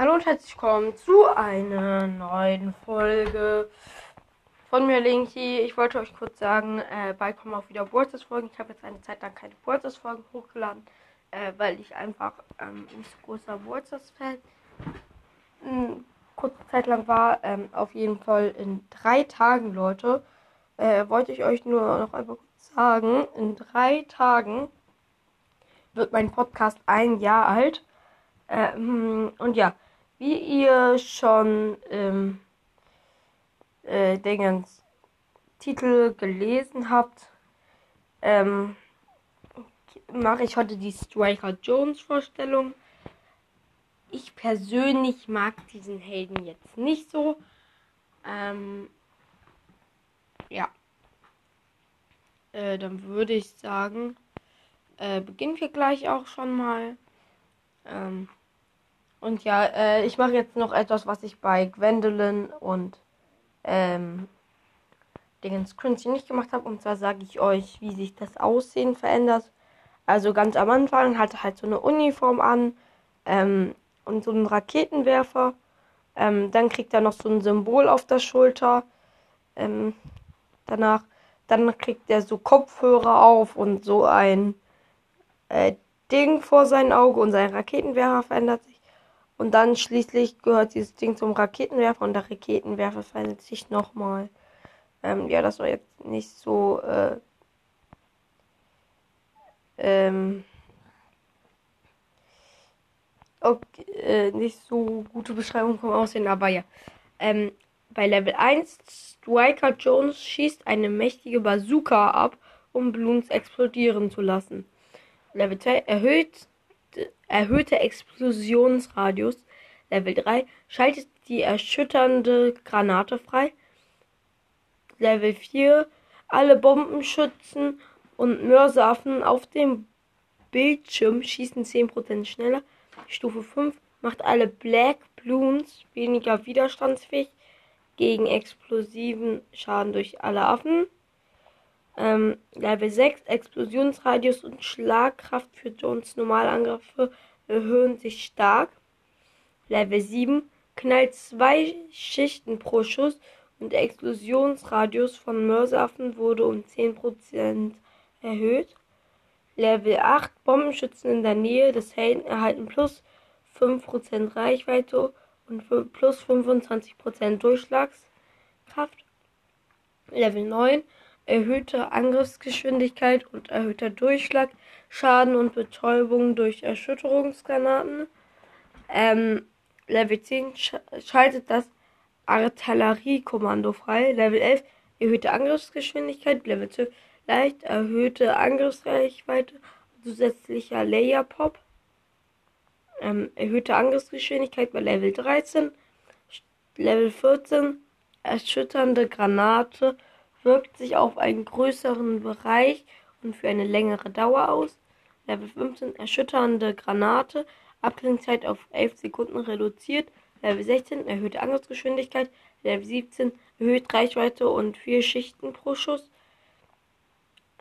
Hallo und herzlich willkommen zu einer neuen Folge von mir, Linky. Ich wollte euch kurz sagen, äh, bald kommen auch wieder Folgen. Ich habe jetzt eine Zeit lang keine Folgen hochgeladen, äh, weil ich einfach ähm, nicht so großer Wurzelfan hm, kurze Zeit lang war. Ähm, auf jeden Fall in drei Tagen, Leute, äh, wollte ich euch nur noch einmal kurz sagen, in drei Tagen wird mein Podcast ein Jahr alt. Ähm, und ja, wie ihr schon im äh, Dingens Titel gelesen habt, ähm, mache ich heute die Striker Jones Vorstellung. Ich persönlich mag diesen Helden jetzt nicht so. Ähm, ja. Äh, dann würde ich sagen, äh, beginnen wir gleich auch schon mal. Ähm, und ja, äh, ich mache jetzt noch etwas, was ich bei Gwendolyn und ähm, Dingens Cringy nicht gemacht habe. Und zwar sage ich euch, wie sich das Aussehen verändert. Also ganz am Anfang hatte halt so eine Uniform an ähm, und so einen Raketenwerfer. Ähm, dann kriegt er noch so ein Symbol auf der Schulter. Ähm, danach, dann kriegt er so Kopfhörer auf und so ein äh, Ding vor sein Auge und sein Raketenwerfer verändert sich. Und dann schließlich gehört dieses Ding zum Raketenwerfer und der Raketenwerfer verändert sich nochmal. Ähm, ja, das war jetzt nicht so. Äh, ähm, okay, äh, nicht so gute Beschreibung vom Aussehen, aber ja. Ähm, bei Level 1 Striker Jones schießt eine mächtige Bazooka ab, um Bloons explodieren zu lassen. Level 2 erhöht erhöhte Explosionsradius. Level 3 schaltet die erschütternde Granate frei. Level 4 alle Bombenschützen und Mörsaffen auf dem Bildschirm schießen 10% schneller. Stufe 5 macht alle Black Bloons weniger widerstandsfähig gegen explosiven Schaden durch alle Affen. Ähm, Level 6 Explosionsradius und Schlagkraft für Jones Normalangriffe erhöhen sich stark. Level 7 knallt zwei Schichten pro Schuss und der Explosionsradius von Mörsaffen wurde um 10% erhöht. Level 8 Bombenschützen in der Nähe des Helden erhalten plus 5% Reichweite und plus 25% Durchschlagskraft. Level 9 erhöhte Angriffsgeschwindigkeit und erhöhter Durchschlag, Schaden und Betäubung durch Erschütterungsgranaten. Ähm, Level 10 sch schaltet das Artilleriekommando frei. Level 11 erhöhte Angriffsgeschwindigkeit. Level 12 leicht erhöhte Angriffsreichweite. Zusätzlicher Layer Pop. Ähm, erhöhte Angriffsgeschwindigkeit bei Level 13. Level 14 erschütternde Granate wirkt sich auf einen größeren Bereich und für eine längere Dauer aus. Level 15 erschütternde Granate, Abklingzeit auf 11 Sekunden reduziert. Level 16 erhöhte Angriffsgeschwindigkeit. Level 17 erhöht Reichweite und 4 Schichten pro Schuss.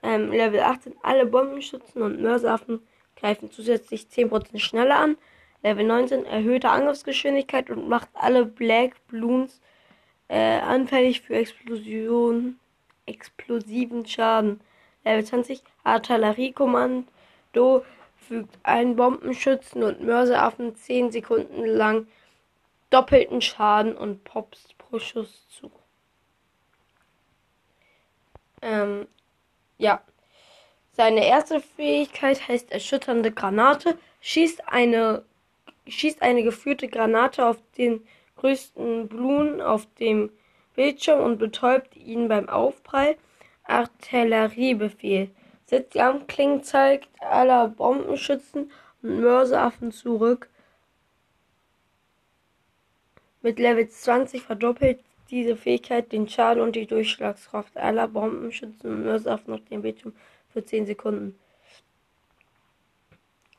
Ähm, Level 18 alle Bombenschützen und Mörsaffen greifen zusätzlich 10% schneller an. Level 19 erhöhte Angriffsgeschwindigkeit und macht alle Black Bloons äh, anfällig für Explosionen explosiven Schaden. Level 20 Artilleriekommando fügt allen Bombenschützen und Mörseaffen 10 Sekunden lang doppelten Schaden und Pops pro Schuss zu. Ähm, ja. Seine erste Fähigkeit heißt erschütternde Granate. Schießt eine, schießt eine geführte Granate auf den größten Blumen auf dem Bildschirm und betäubt ihn beim Aufprall. Artilleriebefehl. Setzt die Armklingen zeigt aller Bombenschützen und Mörseaffen zurück. Mit Level 20 verdoppelt diese Fähigkeit den Schaden und die Durchschlagskraft aller Bombenschützen und Mörseaffen auf dem Bildschirm für 10 Sekunden.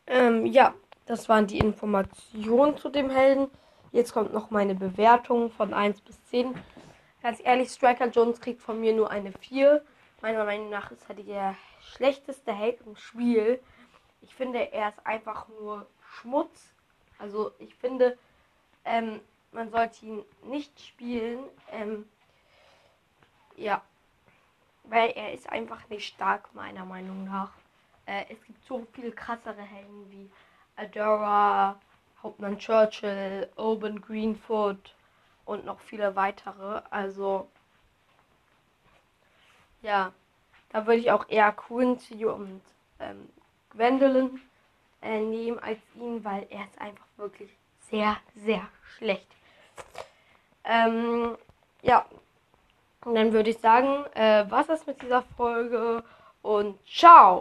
Ähm, ja, das waren die Informationen zu dem Helden. Jetzt kommt noch meine Bewertung von 1 bis 10. Ganz ehrlich, Striker Jones kriegt von mir nur eine 4. Meiner Meinung nach ist er der schlechteste Held im Spiel. Ich finde, er ist einfach nur Schmutz. Also ich finde, Ähm, man sollte ihn nicht spielen. Ähm, ja. Weil er ist einfach nicht stark, meiner Meinung nach. Äh, es gibt so viel krassere Helden wie Adora, Hauptmann Churchill, Oben Greenfoot und noch viele weitere. Also, ja, da würde ich auch eher Quincy und ähm, Gwendolyn äh, nehmen als ihn, weil er ist einfach wirklich sehr, sehr schlecht. Ähm, ja, und dann würde ich sagen, äh, was ist mit dieser Folge und ciao!